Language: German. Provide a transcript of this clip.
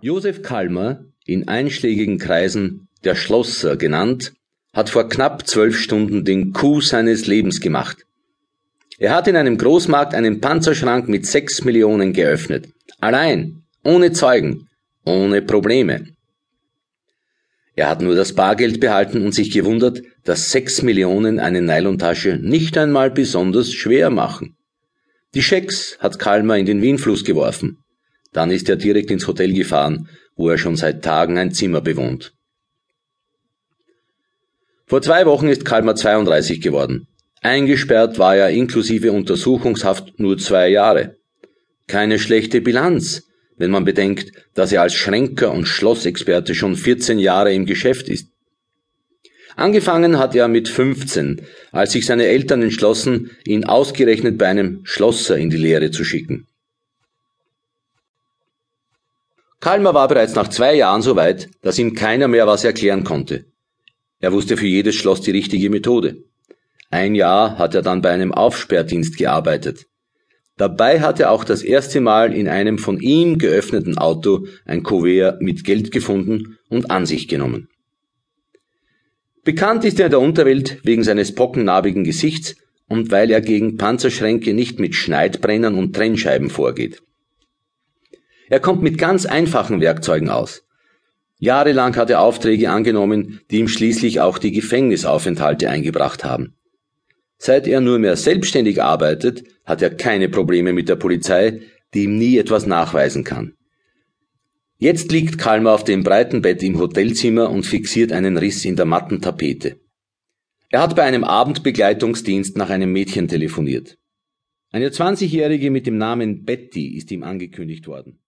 Josef Kalmer, in einschlägigen Kreisen der Schlosser genannt, hat vor knapp zwölf Stunden den Coup seines Lebens gemacht. Er hat in einem Großmarkt einen Panzerschrank mit sechs Millionen geöffnet. Allein, ohne Zeugen, ohne Probleme. Er hat nur das Bargeld behalten und sich gewundert, dass sechs Millionen eine Nylontasche nicht einmal besonders schwer machen. Die Schecks hat Kalmer in den Wienfluss geworfen. Dann ist er direkt ins Hotel gefahren, wo er schon seit Tagen ein Zimmer bewohnt. Vor zwei Wochen ist Kalmar 32 geworden. Eingesperrt war er inklusive Untersuchungshaft nur zwei Jahre. Keine schlechte Bilanz, wenn man bedenkt, dass er als Schränker und Schlossexperte schon 14 Jahre im Geschäft ist. Angefangen hat er mit 15, als sich seine Eltern entschlossen, ihn ausgerechnet bei einem Schlosser in die Lehre zu schicken. Kalmer war bereits nach zwei Jahren so weit, dass ihm keiner mehr was erklären konnte. Er wusste für jedes Schloss die richtige Methode. Ein Jahr hat er dann bei einem Aufsperrdienst gearbeitet. Dabei hat er auch das erste Mal in einem von ihm geöffneten Auto ein Kuvert mit Geld gefunden und an sich genommen. Bekannt ist er in der Unterwelt wegen seines pockennarbigen Gesichts und weil er gegen Panzerschränke nicht mit Schneidbrennern und Trennscheiben vorgeht. Er kommt mit ganz einfachen Werkzeugen aus. Jahrelang hat er Aufträge angenommen, die ihm schließlich auch die Gefängnisaufenthalte eingebracht haben. Seit er nur mehr selbstständig arbeitet, hat er keine Probleme mit der Polizei, die ihm nie etwas nachweisen kann. Jetzt liegt Kalmer auf dem breiten Bett im Hotelzimmer und fixiert einen Riss in der matten Tapete. Er hat bei einem Abendbegleitungsdienst nach einem Mädchen telefoniert. Eine 20-Jährige mit dem Namen Betty ist ihm angekündigt worden.